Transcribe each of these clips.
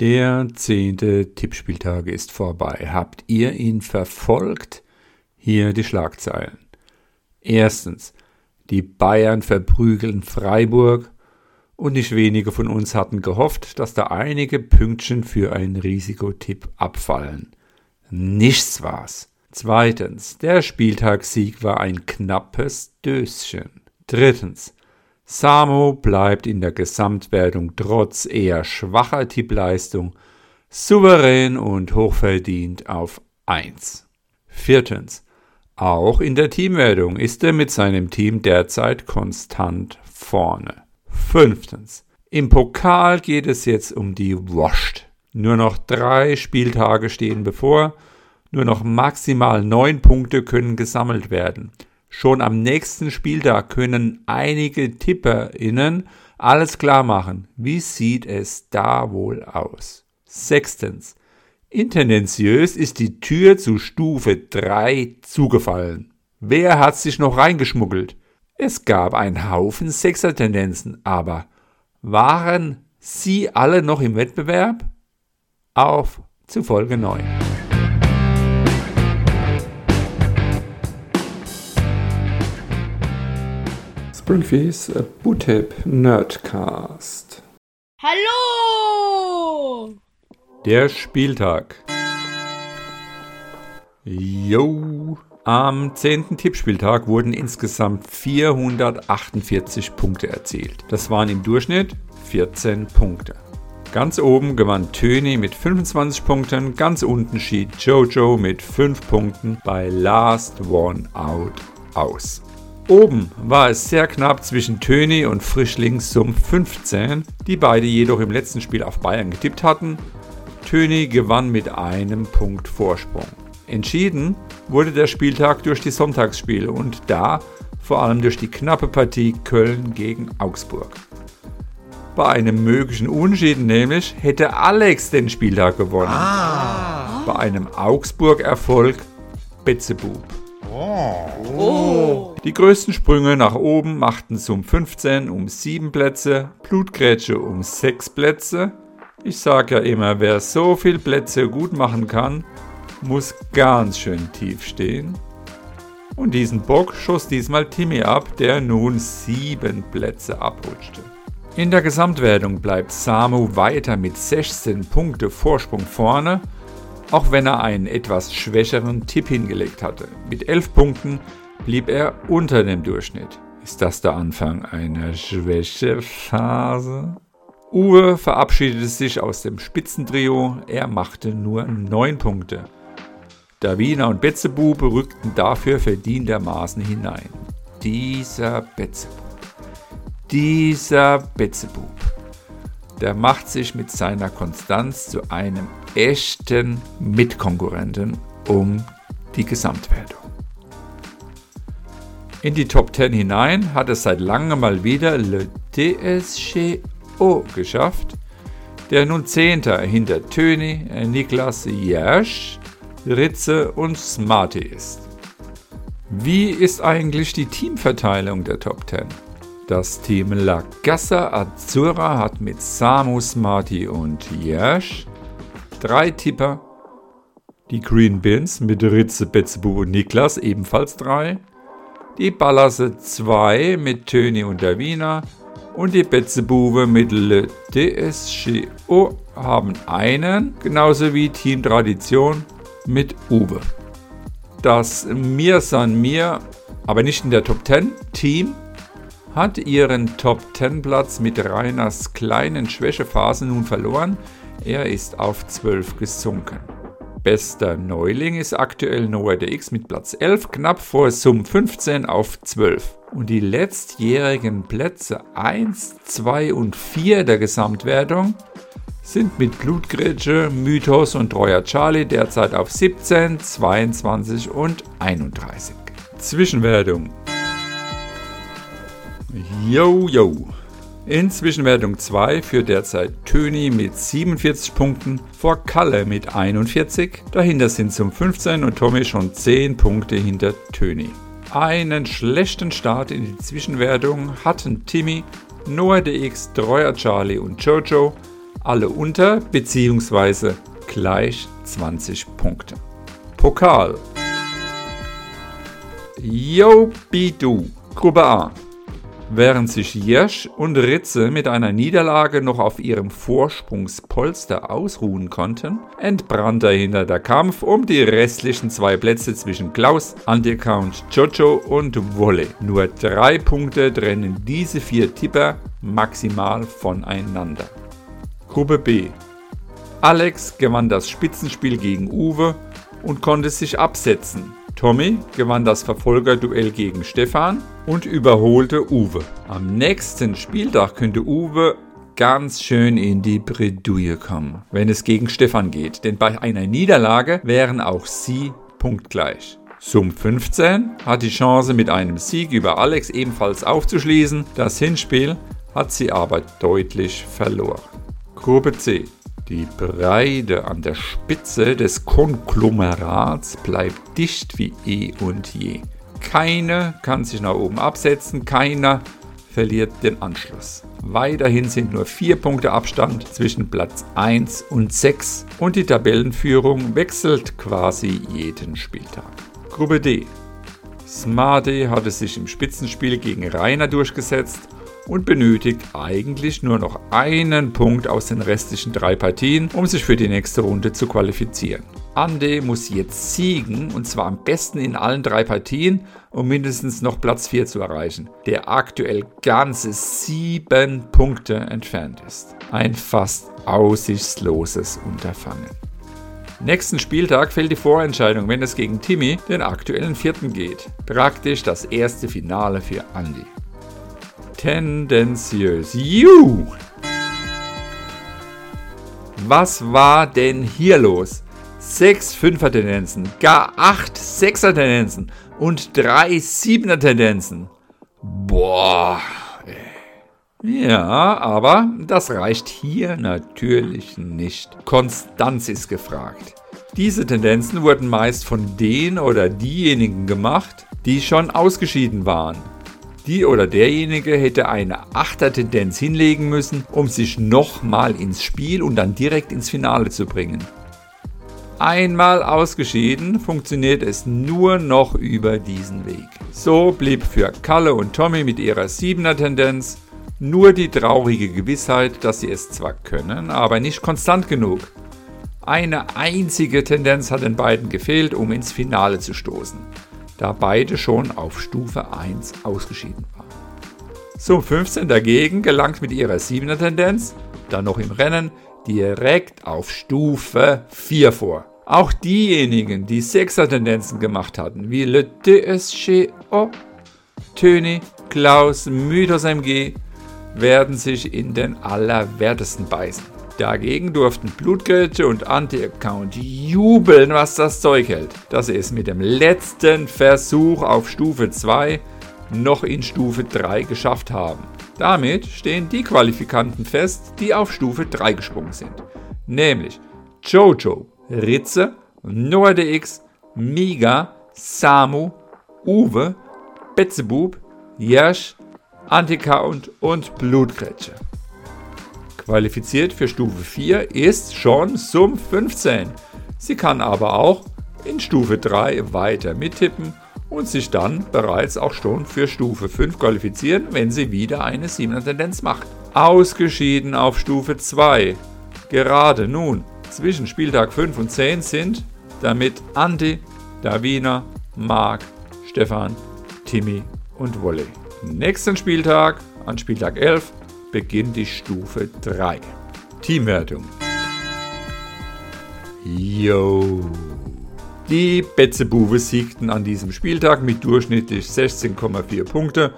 Der zehnte Tippspieltag ist vorbei. Habt ihr ihn verfolgt? Hier die Schlagzeilen. Erstens. Die Bayern verprügeln Freiburg und nicht wenige von uns hatten gehofft, dass da einige Pünktchen für einen Risikotipp abfallen. Nichts war's. Zweitens. Der Spieltagssieg war ein knappes Döschen. Drittens. Samo bleibt in der Gesamtwertung trotz eher schwacher Tippleistung souverän und hochverdient auf 1. Viertens. Auch in der Teamwertung ist er mit seinem Team derzeit konstant vorne. Fünftens. Im Pokal geht es jetzt um die Washed. Nur noch drei Spieltage stehen bevor. Nur noch maximal neun Punkte können gesammelt werden. Schon am nächsten Spieltag können einige TipperInnen alles klar machen. Wie sieht es da wohl aus? Sechstens. Intendenziös ist die Tür zu Stufe 3 zugefallen. Wer hat sich noch reingeschmuggelt? Es gab einen Haufen Sechser-Tendenzen, aber waren sie alle noch im Wettbewerb? Auf zu Folge 9. Springfies Bootip Nerdcast. Hallo! Der Spieltag. Yo! Am 10. Tippspieltag wurden insgesamt 448 Punkte erzielt. Das waren im Durchschnitt 14 Punkte. Ganz oben gewann Töni mit 25 Punkten, ganz unten schied Jojo mit 5 Punkten bei Last One Out aus. Oben war es sehr knapp zwischen Töni und Frischling Sum 15, die beide jedoch im letzten Spiel auf Bayern getippt hatten. Töni gewann mit einem Punkt Vorsprung. Entschieden wurde der Spieltag durch die Sonntagsspiele und da vor allem durch die knappe Partie Köln gegen Augsburg. Bei einem möglichen Unschieden nämlich hätte Alex den Spieltag gewonnen. Ah. Bei einem Augsburg-Erfolg Betzebub. Die größten Sprünge nach oben machten Sum 15 um 7 Plätze, Blutgrätsche um 6 Plätze. Ich sag ja immer, wer so viel Plätze gut machen kann, muss ganz schön tief stehen. Und diesen Bock schoss diesmal Timmy ab, der nun 7 Plätze abrutschte. In der Gesamtwertung bleibt Samu weiter mit 16 Punkte Vorsprung vorne auch wenn er einen etwas schwächeren Tipp hingelegt hatte. Mit 11 Punkten blieb er unter dem Durchschnitt. Ist das der Anfang einer Schwächephase? Uwe verabschiedete sich aus dem Spitzentrio, er machte nur 9 Punkte. Davina und Betzebube rückten dafür verdientermaßen hinein. Dieser Betzebub. Dieser Betzebub der macht sich mit seiner Konstanz zu einem echten Mitkonkurrenten um die Gesamtwertung. In die Top 10 hinein hat es seit langem mal wieder Le DSGO geschafft, der nun Zehnter hinter Töni, Niklas Jersch, Ritze und Smarty ist. Wie ist eigentlich die Teamverteilung der Top 10? Das Team La Casa Azzurra hat mit Samus, Marty und Jersch drei Tipper. Die Green Bins mit Ritze, Betzbu und Niklas ebenfalls drei. Die Ballasse 2 mit Töni und Davina. Und die Betzebube mit Le DSGO haben einen, genauso wie Team Tradition mit Uwe. Das Mir San Mir, aber nicht in der Top 10 Team hat ihren Top-10-Platz mit Rainers kleinen Schwächephase nun verloren. Er ist auf 12 gesunken. Bester Neuling ist aktuell Noah DX mit Platz 11, knapp vor Sum 15 auf 12. Und die letztjährigen Plätze 1, 2 und 4 der Gesamtwertung sind mit Blutgrätsche, Mythos und Treuer Charlie derzeit auf 17, 22 und 31. Zwischenwertung Yo, yo. In Zwischenwertung 2 führt derzeit Töni mit 47 Punkten vor Kalle mit 41. Dahinter sind zum 15 und Tommy schon 10 Punkte hinter Töni. Einen schlechten Start in die Zwischenwertung hatten Timmy, Noah DX, Treuer Charlie und Jojo. Alle unter bzw. gleich 20 Punkte. Pokal. Yo Bidu, Gruppe A. Während sich Jesch und Ritze mit einer Niederlage noch auf ihrem Vorsprungspolster ausruhen konnten, entbrannte dahinter der Kampf um die restlichen zwei Plätze zwischen Klaus, Antikount, Jojo und Wolle. Nur drei Punkte trennen diese vier Tipper maximal voneinander. Gruppe B. Alex gewann das Spitzenspiel gegen Uwe und konnte sich absetzen. Tommy gewann das Verfolgerduell gegen Stefan und überholte Uwe. Am nächsten Spieltag könnte Uwe ganz schön in die Bredouille kommen, wenn es gegen Stefan geht, denn bei einer Niederlage wären auch sie punktgleich. Sum 15 hat die Chance mit einem Sieg über Alex ebenfalls aufzuschließen, das Hinspiel hat sie aber deutlich verloren. Gruppe C die Breite an der Spitze des Konglomerats bleibt dicht wie eh und je. Keine kann sich nach oben absetzen, keiner verliert den Anschluss. Weiterhin sind nur vier Punkte Abstand zwischen Platz 1 und 6 und die Tabellenführung wechselt quasi jeden Spieltag. Gruppe D. Smarty hatte sich im Spitzenspiel gegen Rainer durchgesetzt und benötigt eigentlich nur noch einen Punkt aus den restlichen drei Partien, um sich für die nächste Runde zu qualifizieren. Ande muss jetzt siegen und zwar am besten in allen drei Partien, um mindestens noch Platz 4 zu erreichen, der aktuell ganze sieben Punkte entfernt ist. Ein fast aussichtsloses Unterfangen. Nächsten Spieltag fällt die Vorentscheidung, wenn es gegen Timmy, den aktuellen Vierten, geht. Praktisch das erste Finale für Andy tendenziös. Juhu! Was war denn hier los? Sechs Fünfer-Tendenzen, gar acht Sechser-Tendenzen und drei Siebener-Tendenzen. Boah. Ja, aber das reicht hier natürlich nicht. Konstanz ist gefragt. Diese Tendenzen wurden meist von den oder diejenigen gemacht, die schon ausgeschieden waren. Die oder derjenige hätte eine Achtertendenz hinlegen müssen, um sich nochmal ins Spiel und dann direkt ins Finale zu bringen. Einmal ausgeschieden funktioniert es nur noch über diesen Weg. So blieb für Kalle und Tommy mit ihrer 7er Tendenz nur die traurige Gewissheit, dass sie es zwar können, aber nicht konstant genug. Eine einzige Tendenz hat den beiden gefehlt, um ins Finale zu stoßen da beide schon auf Stufe 1 ausgeschieden waren. Sum 15 dagegen gelangt mit ihrer 7er Tendenz, dann noch im Rennen, direkt auf Stufe 4 vor. Auch diejenigen, die 6er Tendenzen gemacht hatten, wie Le DSGO, Töni, Klaus, Mythos MG, werden sich in den Allerwertesten beißen. Dagegen durften Blutgrätsche und Anti-Account jubeln, was das Zeug hält, dass sie es mit dem letzten Versuch auf Stufe 2 noch in Stufe 3 geschafft haben. Damit stehen die Qualifikanten fest, die auf Stufe 3 gesprungen sind. Nämlich Jojo, Ritze, NoahDX, Miga, Samu, Uwe, Betzebub, Jersch, Antikaunt und Blutgrätsche. Qualifiziert für Stufe 4 ist schon Sum 15. Sie kann aber auch in Stufe 3 weiter mittippen und sich dann bereits auch schon für Stufe 5 qualifizieren, wenn sie wieder eine 7er Tendenz macht. Ausgeschieden auf Stufe 2. Gerade nun zwischen Spieltag 5 und 10 sind damit Andi, Davina, Marc, Stefan, Timmy und Wolle. Nächsten Spieltag, an Spieltag 11, beginnt die Stufe 3. Teamwertung. Yo. Die Betzebuwe siegten an diesem Spieltag mit durchschnittlich 16,4 Punkte.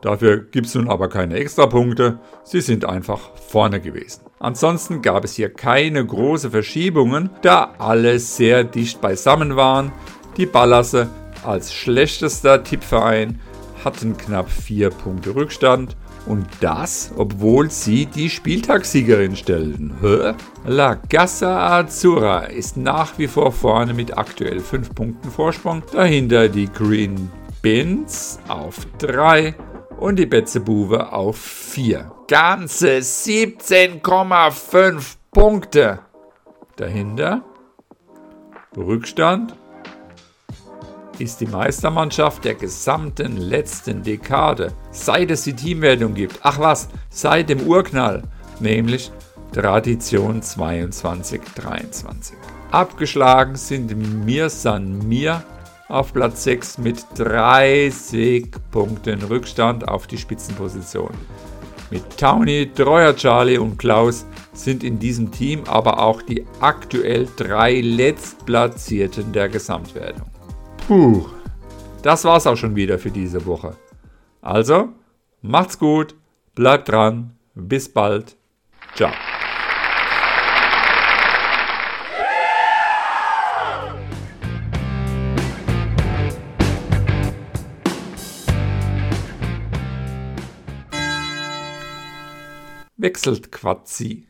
Dafür gibt es nun aber keine Extrapunkte. Sie sind einfach vorne gewesen. Ansonsten gab es hier keine große Verschiebungen, da alle sehr dicht beisammen waren. Die Ballasse als schlechtester Tippverein hatten knapp 4 Punkte Rückstand und das, obwohl sie die Spieltagssiegerin stellten. Hä? La Gassa Azzurra ist nach wie vor vorne mit aktuell 5 Punkten Vorsprung. Dahinter die Green Bins auf 3 und die Betzebuwe auf 4. Ganze 17,5 Punkte. Dahinter Rückstand ist die Meistermannschaft der gesamten letzten Dekade, seit es die Teamwertung gibt. Ach was, seit dem Urknall, nämlich Tradition 22-23. Abgeschlagen sind Mir San Mir auf Platz 6 mit 30 Punkten Rückstand auf die Spitzenposition. Mit Towny, Treuer Charlie und Klaus sind in diesem Team aber auch die aktuell drei Letztplatzierten der Gesamtwertung. Puh, das war's auch schon wieder für diese Woche. Also, macht's gut, bleibt dran, bis bald, ciao. wechselt Quatzi.